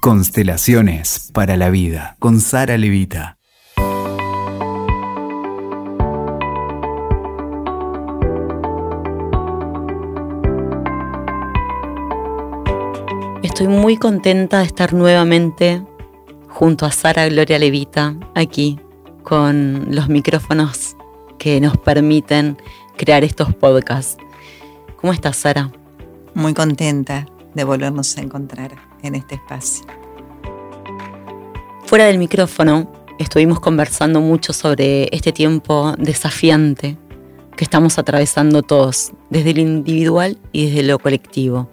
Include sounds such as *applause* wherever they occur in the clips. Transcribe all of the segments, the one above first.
Constelaciones para la vida con Sara Levita. Estoy muy contenta de estar nuevamente junto a Sara Gloria Levita aquí con los micrófonos que nos permiten crear estos podcasts. ¿Cómo estás, Sara? Muy contenta de volvernos a encontrar en este espacio. Fuera del micrófono, estuvimos conversando mucho sobre este tiempo desafiante que estamos atravesando todos, desde lo individual y desde lo colectivo.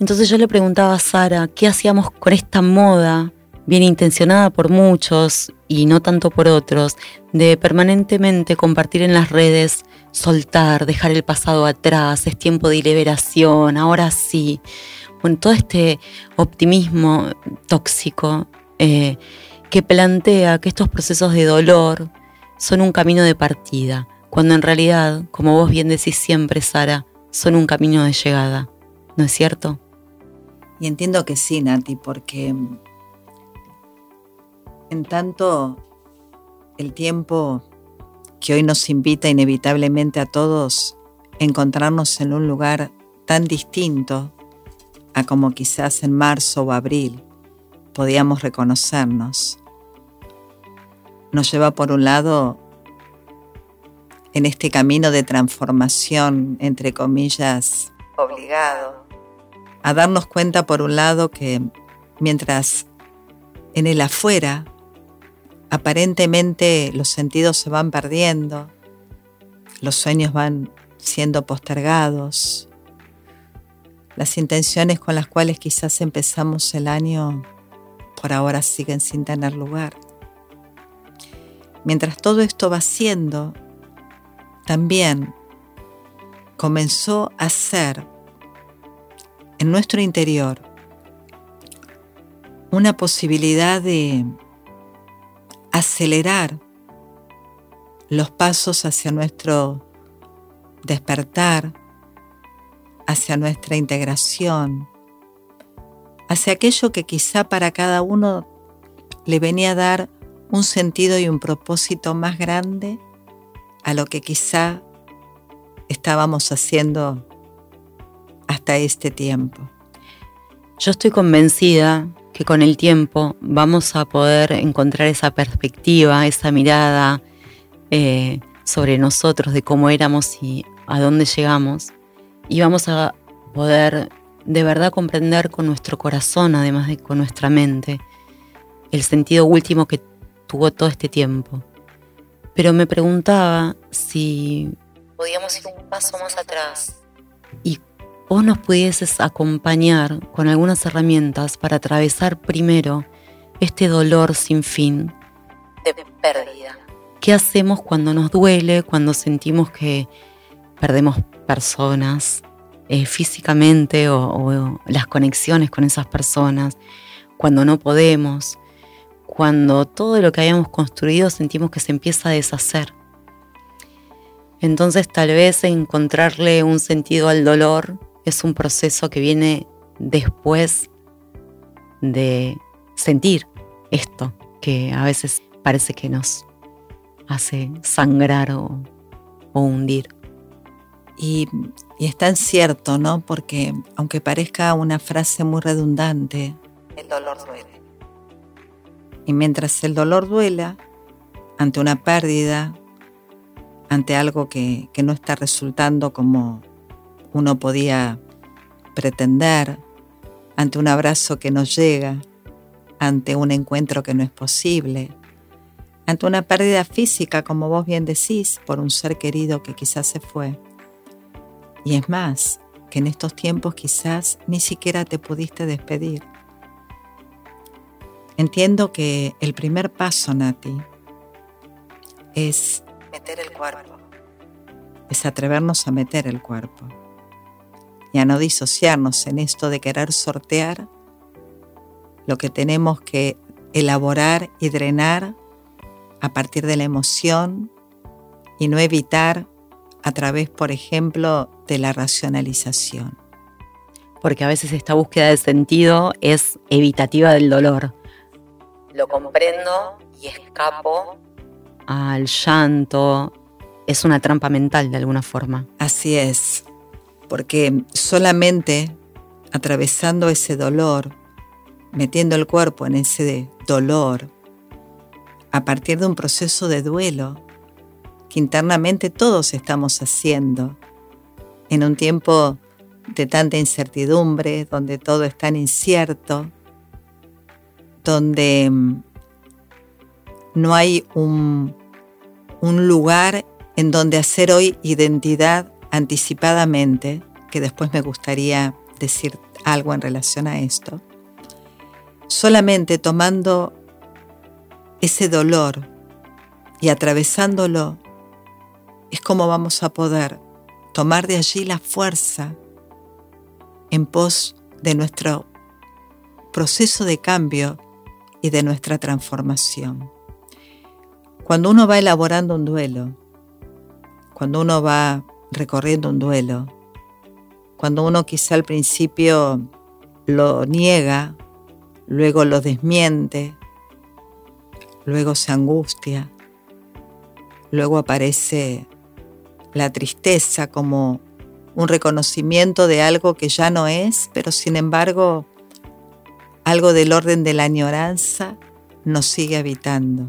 Entonces yo le preguntaba a Sara qué hacíamos con esta moda bien intencionada por muchos y no tanto por otros, de permanentemente compartir en las redes, soltar, dejar el pasado atrás, es tiempo de liberación, ahora sí. Bueno, todo este optimismo tóxico eh, que plantea que estos procesos de dolor son un camino de partida, cuando en realidad, como vos bien decís siempre, Sara, son un camino de llegada. ¿No es cierto? Y entiendo que sí, Nati, porque en tanto, el tiempo que hoy nos invita inevitablemente a todos a encontrarnos en un lugar tan distinto a como quizás en marzo o abril podíamos reconocernos, nos lleva por un lado en este camino de transformación, entre comillas, obligado, a darnos cuenta por un lado que mientras en el afuera aparentemente los sentidos se van perdiendo, los sueños van siendo postergados, las intenciones con las cuales quizás empezamos el año por ahora siguen sin tener lugar. Mientras todo esto va siendo, también comenzó a ser en nuestro interior una posibilidad de acelerar los pasos hacia nuestro despertar, hacia nuestra integración, hacia aquello que quizá para cada uno le venía a dar un sentido y un propósito más grande a lo que quizá estábamos haciendo hasta este tiempo. Yo estoy convencida que con el tiempo vamos a poder encontrar esa perspectiva, esa mirada eh, sobre nosotros, de cómo éramos y a dónde llegamos. Y vamos a poder de verdad comprender con nuestro corazón, además de con nuestra mente, el sentido último que tuvo todo este tiempo. Pero me preguntaba si podíamos ir un paso más atrás y vos nos pudieses acompañar con algunas herramientas para atravesar primero este dolor sin fin de pérdida. ¿Qué hacemos cuando nos duele, cuando sentimos que perdemos personas eh, físicamente o, o las conexiones con esas personas, cuando no podemos, cuando todo lo que hayamos construido sentimos que se empieza a deshacer? Entonces tal vez encontrarle un sentido al dolor es un proceso que viene después de sentir esto, que a veces parece que nos hace sangrar o, hundir. Y, y, es tan cierto, ¿no? Porque aunque parezca una frase muy redundante, el dolor duele. Y mientras el dolor duela, ante una pérdida, ante algo que, que no está resultando como uno podía pretender, ante un abrazo que no llega, ante un encuentro que no es posible, ante una pérdida física, como vos bien decís, por un ser querido que quizás se fue. Y es más, que en estos tiempos quizás ni siquiera te pudiste despedir. Entiendo que el primer paso, Nati, es meter el cuerpo, es atrevernos a meter el cuerpo y a no disociarnos en esto de querer sortear lo que tenemos que elaborar y drenar a partir de la emoción y no evitar a través, por ejemplo, de la racionalización. porque a veces esta búsqueda de sentido es evitativa del dolor. Lo comprendo y escapo al llanto. Es una trampa mental de alguna forma. Así es, porque solamente atravesando ese dolor, metiendo el cuerpo en ese dolor, a partir de un proceso de duelo que internamente todos estamos haciendo, en un tiempo de tanta incertidumbre, donde todo es tan incierto, donde mm, no hay un, un lugar en donde hacer hoy identidad anticipadamente, que después me gustaría decir algo en relación a esto, solamente tomando ese dolor y atravesándolo, es como vamos a poder tomar de allí la fuerza en pos de nuestro proceso de cambio y de nuestra transformación. Cuando uno va elaborando un duelo, cuando uno va recorriendo un duelo, cuando uno quizá al principio lo niega, luego lo desmiente, luego se angustia, luego aparece la tristeza como un reconocimiento de algo que ya no es, pero sin embargo algo del orden de la añoranza nos sigue habitando.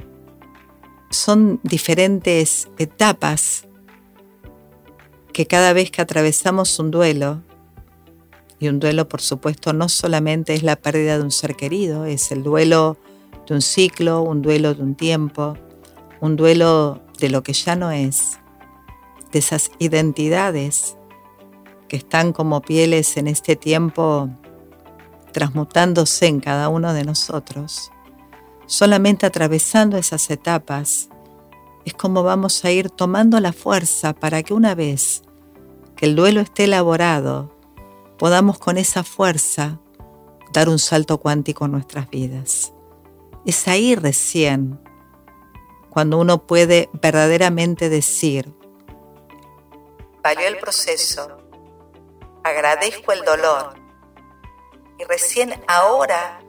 Son diferentes etapas que cada vez que atravesamos un duelo, y un duelo por supuesto no solamente es la pérdida de un ser querido, es el duelo de un ciclo, un duelo de un tiempo, un duelo de lo que ya no es, de esas identidades que están como pieles en este tiempo transmutándose en cada uno de nosotros, solamente atravesando esas etapas, es como vamos a ir tomando la fuerza para que una vez que el duelo esté elaborado, podamos con esa fuerza dar un salto cuántico en nuestras vidas. Es ahí recién cuando uno puede verdaderamente decir, valió el proceso, agradezco el dolor y recién ahora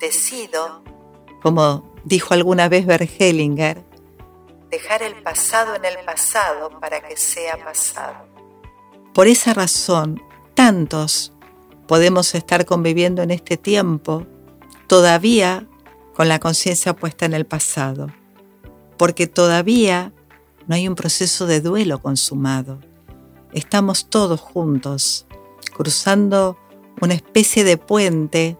decido, como dijo alguna vez Bergelinger, dejar el pasado en el pasado para que sea pasado. Por esa razón, tantos podemos estar conviviendo en este tiempo todavía con la conciencia puesta en el pasado, porque todavía no hay un proceso de duelo consumado. Estamos todos juntos cruzando una especie de puente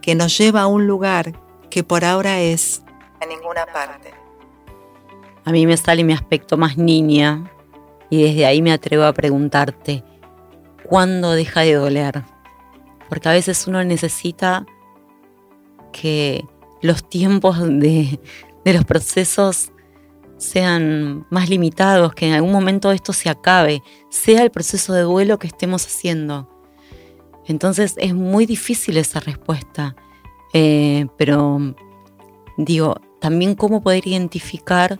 que nos lleva a un lugar que por ahora es a ninguna parte. A mí me sale mi aspecto más niña y desde ahí me atrevo a preguntarte, ¿cuándo deja de doler? Porque a veces uno necesita que los tiempos de, de los procesos sean más limitados, que en algún momento esto se acabe, sea el proceso de duelo que estemos haciendo. Entonces es muy difícil esa respuesta, eh, pero digo, también cómo poder identificar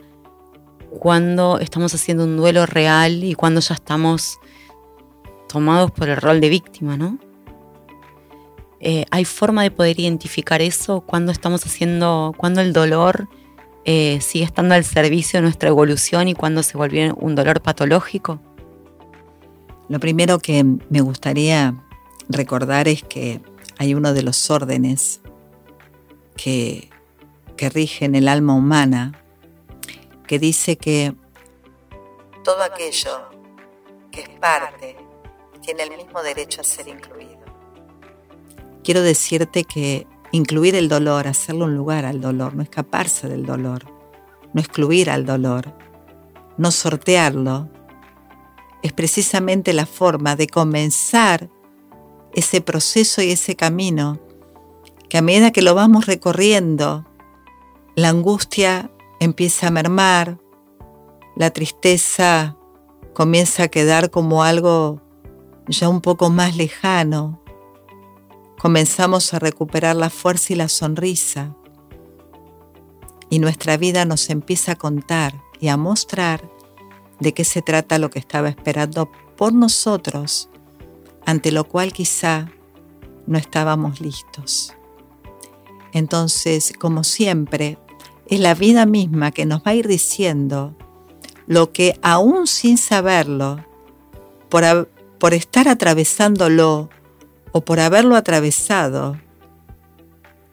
cuando estamos haciendo un duelo real y cuando ya estamos tomados por el rol de víctima, ¿no? Eh, ¿Hay forma de poder identificar eso cuando estamos haciendo, cuando el dolor eh, sigue estando al servicio de nuestra evolución y cuando se vuelve un dolor patológico? Lo primero que me gustaría recordar es que hay uno de los órdenes que, que rigen el alma humana que dice que todo aquello que es parte tiene el mismo derecho a ser incluido. Quiero decirte que incluir el dolor, hacerle un lugar al dolor, no escaparse del dolor, no excluir al dolor, no sortearlo, es precisamente la forma de comenzar ese proceso y ese camino que a medida que lo vamos recorriendo, la angustia empieza a mermar, la tristeza comienza a quedar como algo ya un poco más lejano, comenzamos a recuperar la fuerza y la sonrisa. Y nuestra vida nos empieza a contar y a mostrar de qué se trata lo que estaba esperando por nosotros ante lo cual quizá no estábamos listos. Entonces, como siempre, es la vida misma que nos va a ir diciendo lo que aún sin saberlo, por, por estar atravesándolo o por haberlo atravesado,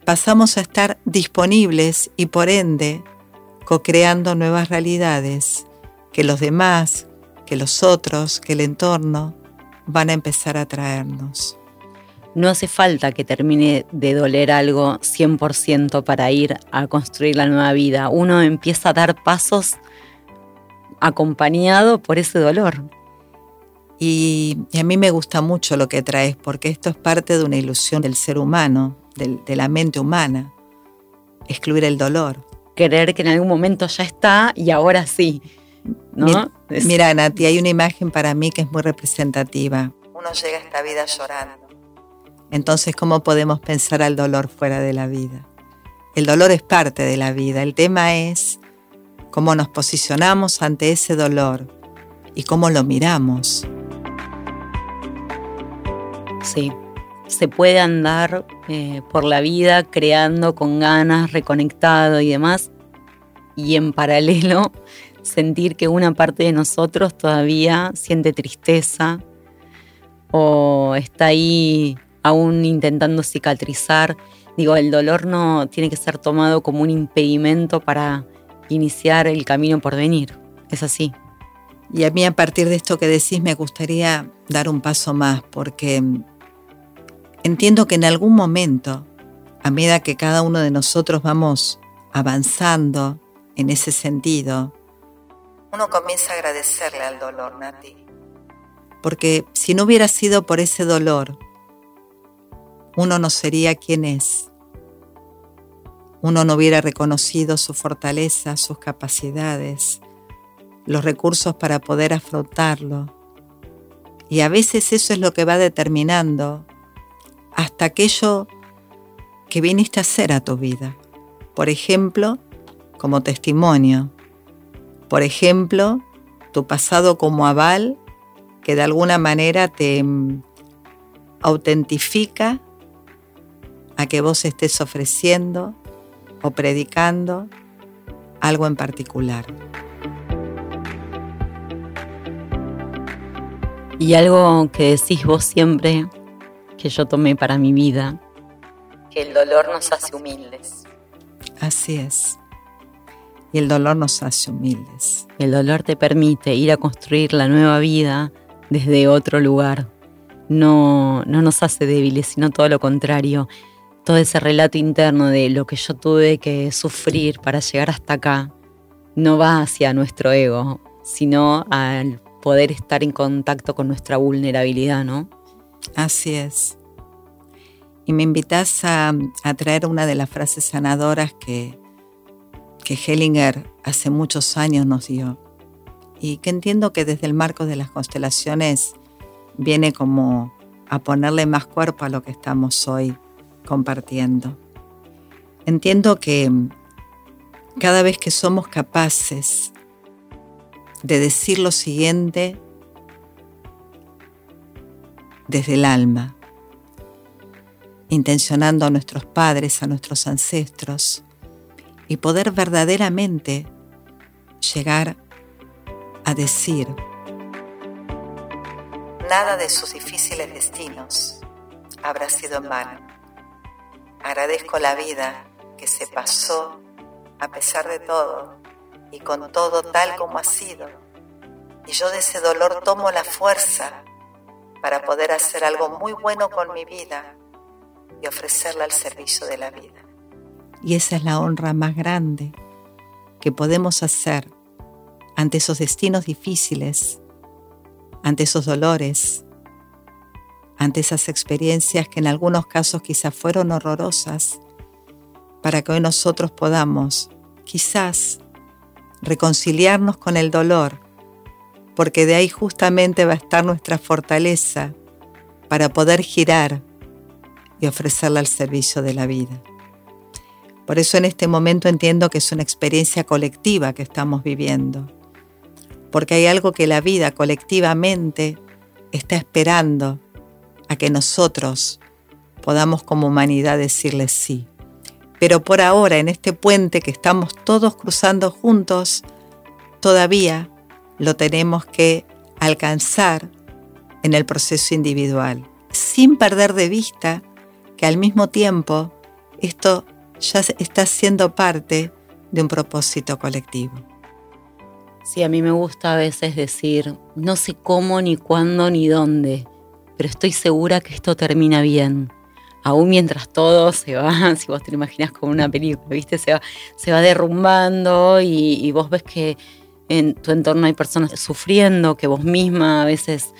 pasamos a estar disponibles y por ende co-creando nuevas realidades que los demás, que los otros, que el entorno van a empezar a traernos. No hace falta que termine de doler algo 100% para ir a construir la nueva vida. Uno empieza a dar pasos acompañado por ese dolor. Y, a mí me gusta mucho lo que traes, porque esto es parte de una ilusión del ser humano, de la mente humana, excluir el dolor. Querer que en algún momento ya está y ahora sí. ¿no? Mira, Nati, hay una imagen para mí que es muy representativa. Uno llega a esta vida llorando. Entonces, ¿cómo podemos pensar al dolor fuera de la vida? El dolor es parte de la vida. El tema es cómo nos posicionamos ante ese dolor y cómo lo miramos. Sí, se puede andar eh, por la vida creando con ganas, reconectado y demás, y en paralelo *laughs* sentir que una parte de nosotros todavía siente tristeza o está ahí aún intentando cicatrizar. Digo, el dolor no tiene que ser tomado como un impedimento para iniciar el camino por venir. Es así. Y a mí a partir de esto que decís me gustaría dar un paso más porque entiendo que en algún momento, a medida que cada uno de nosotros vamos avanzando en ese sentido, uno comienza a agradecerle al dolor, Nati. Porque si no hubiera sido por ese dolor, uno no sería quien es. Uno no hubiera reconocido su fortaleza, sus capacidades, los recursos para poder afrontarlo. Y a veces eso es lo que va determinando hasta aquello que viniste a hacer a tu vida. Por ejemplo, como testimonio. Por ejemplo, tu pasado como aval que de alguna manera te mm, autentifica a que vos estés ofreciendo o predicando algo en particular. Y algo que decís vos siempre, que yo tomé para mi vida, que el dolor nos hace humildes. Así es. Y el dolor nos hace humildes. El dolor te permite ir a construir la nueva vida desde otro lugar. No, no nos hace débiles, sino todo lo contrario todo ese relato interno de lo que yo tuve que sufrir para llegar hasta acá no va hacia nuestro ego, sino al poder estar en contacto con nuestra vulnerabilidad, ¿no? Así es. Y me invitas a, traer una de las frases sanadoras que, que Hellinger hace muchos años nos dio y que entiendo que desde el marco de las constelaciones viene como a ponerle más cuerpo a lo que estamos hoy compartiendo. Entiendo que cada vez que somos capaces de decir lo siguiente desde el alma, intencionando a nuestros padres, a nuestros ancestros, y poder verdaderamente llegar a decir, nada de sus difíciles destinos habrá sido en vano. Agradezco la vida que se pasó a pesar de todo y con todo tal como ha sido. Y yo de ese dolor tomo la fuerza para poder hacer algo muy bueno con mi vida y ofrecerla al servicio de la vida. Y esa es la honra más grande que podemos hacer ante esos destinos difíciles, ante esos dolores, ante esas experiencias que en algunos casos quizás fueron horrorosas, para que hoy nosotros podamos quizás reconciliarnos con el dolor, porque de ahí justamente va a estar nuestra fortaleza para poder girar y ofrecerla al servicio de la vida. Por eso en este momento entiendo que es una experiencia colectiva que estamos viviendo, porque hay algo que la vida colectivamente está esperando a que nosotros podamos como humanidad decirle sí. Pero por ahora, en este puente que estamos todos cruzando juntos, todavía lo tenemos que alcanzar en el proceso individual, sin perder de vista que al mismo tiempo esto ya está siendo parte de un propósito colectivo. Sí, a mí me gusta a veces decir, no sé cómo, ni cuándo, ni dónde, pero estoy segura que esto termina bien. Aún mientras todo se va, *laughs* si vos te lo imaginas como una película, ¿viste? Se va, se va derrumbando y vos ves que en tu entorno hay personas sufriendo, que vos misma a veces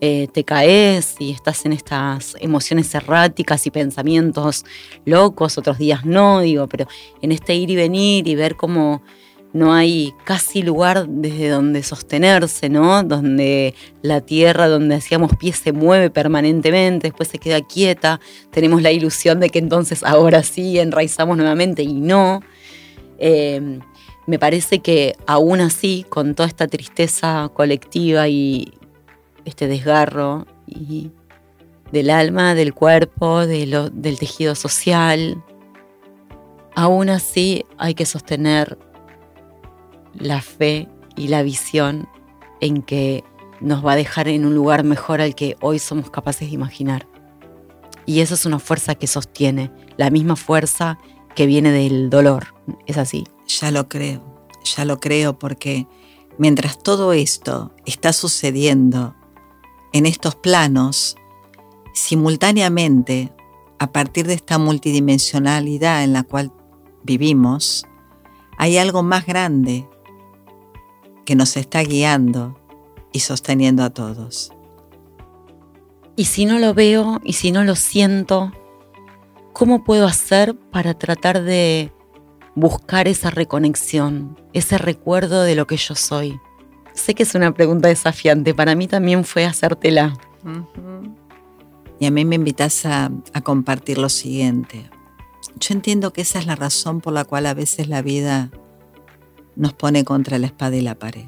eh, te caes y estás en estas emociones erráticas y pensamientos locos, otros días no, digo, pero en este ir y venir y ver cómo no hay casi lugar desde donde sostenerse, ¿no? Donde la tierra donde hacíamos pie se mueve permanentemente, después se queda quieta, tenemos la ilusión de que entonces ahora sí enraizamos nuevamente y no. Eh, me parece que aún así, con toda esta tristeza colectiva y, este desgarro del alma, del cuerpo, del tejido social. Aún así hay que sostener la fe y la visión en que nos va a dejar en un lugar mejor al que hoy somos capaces de imaginar. Y eso es una fuerza que sostiene, la misma fuerza que viene del dolor. Es así. Ya lo creo, ya lo creo porque mientras todo esto está sucediendo en estos planos, simultáneamente, a partir de esta multidimensionalidad en la cual vivimos, hay algo más grande que nos está guiando y sosteniendo a todos. Y si no lo veo y si no lo siento, ¿cómo puedo hacer para tratar de buscar esa reconexión, ese recuerdo de lo que yo soy? Sé que es una pregunta desafiante, para mí también fue hacértela. Y a mí me invitas a, a compartir lo siguiente. Yo entiendo que esa es la razón por la cual a veces la vida nos pone contra la espada y la pared.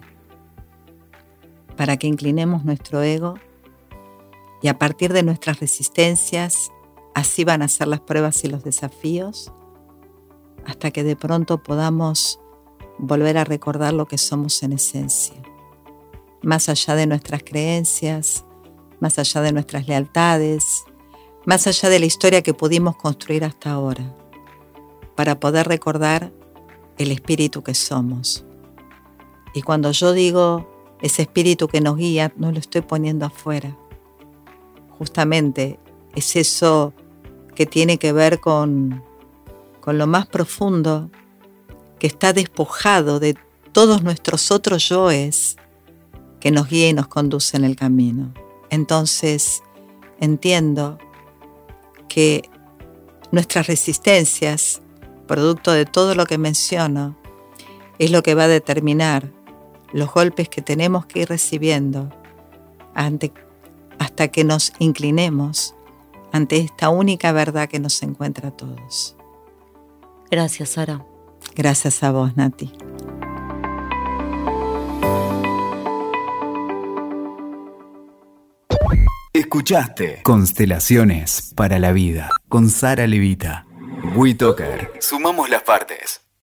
Para que inclinemos nuestro ego y a partir de nuestras resistencias, así van a ser las pruebas y los desafíos, hasta que de pronto podamos volver a recordar lo que somos en esencia más allá de nuestras creencias, más allá de nuestras lealtades, más allá de la historia que pudimos construir hasta ahora, para poder recordar el espíritu que somos. Y cuando yo digo ese espíritu que nos guía, no lo estoy poniendo afuera. Justamente es eso que tiene que ver con, con lo más profundo, que está despojado de todos nuestros otros yoes que nos guía y nos conduce en el camino. Entonces entiendo que nuestras resistencias, producto de todo lo que menciono, es lo que va a determinar los golpes que tenemos que ir recibiendo hasta que nos inclinemos ante esta única verdad que nos encuentra a todos. Gracias, Sara. Gracias a vos, Nati. Escuchaste Constelaciones para la Vida con Sara Levita. WeToker. Sumamos las partes.